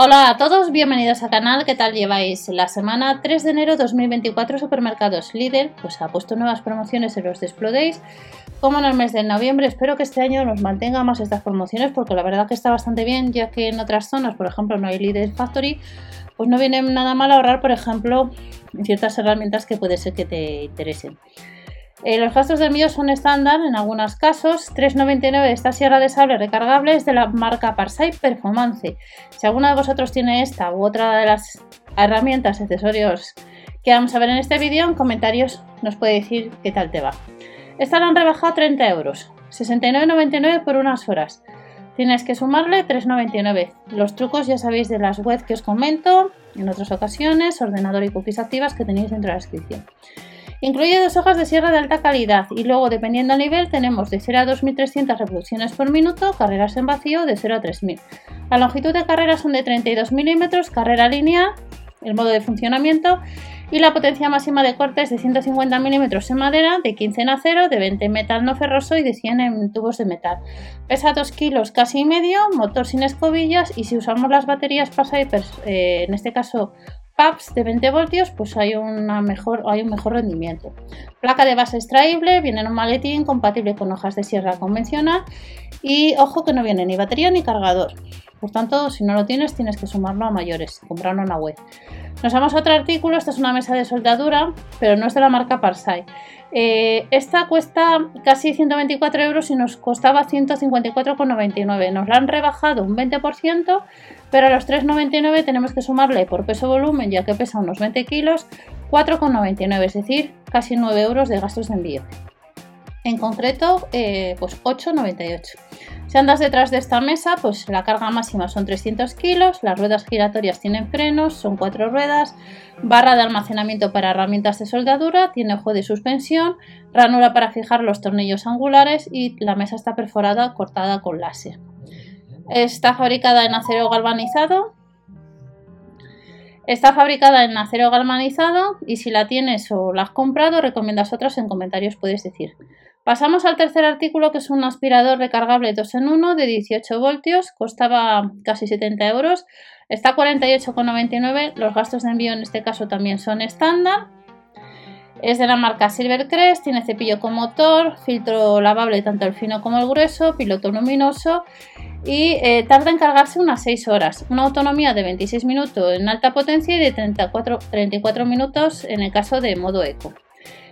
Hola a todos, bienvenidos al canal. ¿Qué tal lleváis? La semana 3 de enero 2024 Supermercados Lidl pues ha puesto nuevas promociones en los Display como en el mes de noviembre. Espero que este año nos mantenga más estas promociones porque la verdad que está bastante bien ya que en otras zonas, por ejemplo, no hay Lidl Factory, pues no viene nada mal ahorrar, por ejemplo, ciertas herramientas que puede ser que te interesen. Eh, los gastos de envío son estándar en algunos casos. 3,99 esta sierra de sable recargable es de la marca Parsai Performance. Si alguno de vosotros tiene esta u otra de las herramientas, accesorios que vamos a ver en este vídeo, en comentarios nos puede decir qué tal te va. Esta la han rebajado 30 euros, 69,99 por unas horas. Tienes que sumarle 3,99. Los trucos ya sabéis de las webs que os comento en otras ocasiones, ordenador y cookies activas que tenéis dentro de la descripción. Incluye dos hojas de sierra de alta calidad y luego, dependiendo del nivel, tenemos de 0 a 2300 reproducciones por minuto, carreras en vacío de 0 a 3000. La longitud de carrera son de 32 milímetros, carrera lineal, el modo de funcionamiento y la potencia máxima de corte es de 150 milímetros en madera, de 15 en acero, de 20 en metal no ferroso y de 100 en tubos de metal. Pesa 2 kilos casi y medio, motor sin escobillas y si usamos las baterías Passipers, eh, en este caso PAPs de 20 voltios, pues hay, una mejor, hay un mejor rendimiento. Placa de base extraíble, viene en un maletín compatible con hojas de sierra convencional y ojo que no viene ni batería ni cargador. Por tanto, si no lo tienes, tienes que sumarlo a mayores, comprarlo en la web. Nos vamos a otro artículo, esta es una mesa de soldadura, pero no es de la marca Parsai. Eh, esta cuesta casi 124 euros y nos costaba 154,99. Nos la han rebajado un 20%, pero a los 3,99 tenemos que sumarle por peso-volumen, ya que pesa unos 20 kilos, 4,99, es decir, casi 9 euros de gastos de envío. En concreto, eh, pues 8,98. Si andas detrás de esta mesa, pues la carga máxima son 300 kilos, las ruedas giratorias tienen frenos, son cuatro ruedas, barra de almacenamiento para herramientas de soldadura, tiene ojo de suspensión, ranura para fijar los tornillos angulares y la mesa está perforada cortada con láser. Está fabricada en acero galvanizado. Está fabricada en acero galvanizado y si la tienes o la has comprado, recomiendas otras en comentarios puedes decir. Pasamos al tercer artículo que es un aspirador recargable 2 en 1 de 18 voltios, costaba casi 70 euros, está a 48,99, los gastos de envío en este caso también son estándar. Es de la marca Silvercrest, tiene cepillo con motor, filtro lavable tanto el fino como el grueso, piloto luminoso y eh, tarda en cargarse unas 6 horas. Una autonomía de 26 minutos en alta potencia y de 34, 34 minutos en el caso de modo eco.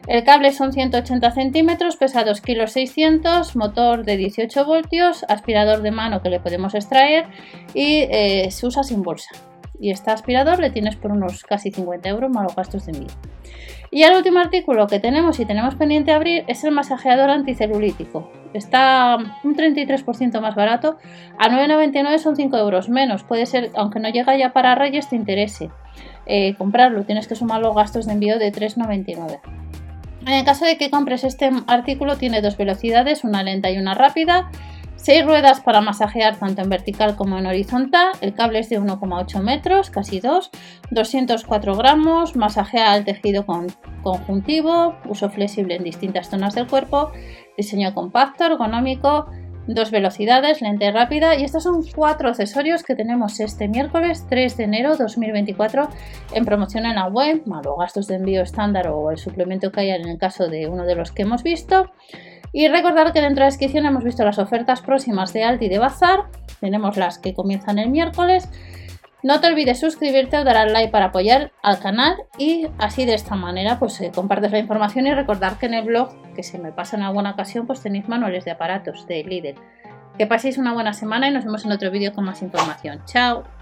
El cable son 180 centímetros, pesa 2 kg 600, motor de 18 voltios, aspirador de mano que le podemos extraer y eh, se usa sin bolsa. Y este aspirador le tienes por unos casi 50 euros más los gastos de envío. Y el último artículo que tenemos y tenemos pendiente abrir es el masajeador anticelulítico. Está un 33% más barato, a 9,99 son 5 euros menos. Puede ser, aunque no llega ya para Reyes, te interese eh, comprarlo. Tienes que sumar los gastos de envío de 3,99. En el caso de que compres este artículo tiene dos velocidades, una lenta y una rápida, seis ruedas para masajear tanto en vertical como en horizontal, el cable es de 1,8 metros, casi 2, 204 gramos, masajea el tejido conjuntivo, uso flexible en distintas zonas del cuerpo, diseño compacto, ergonómico, dos velocidades, lente rápida y estos son cuatro accesorios que tenemos este miércoles 3 de enero 2024 en promoción en la web, más gastos de envío estándar o el suplemento que haya en el caso de uno de los que hemos visto. Y recordar que dentro de la descripción hemos visto las ofertas próximas de Alti de Bazar, tenemos las que comienzan el miércoles no te olvides suscribirte o dar al like para apoyar al canal y así de esta manera pues eh, compartes la información y recordar que en el blog, que se me pasa en alguna ocasión, pues tenéis manuales de aparatos de líder. Que paséis una buena semana y nos vemos en otro vídeo con más información. Chao.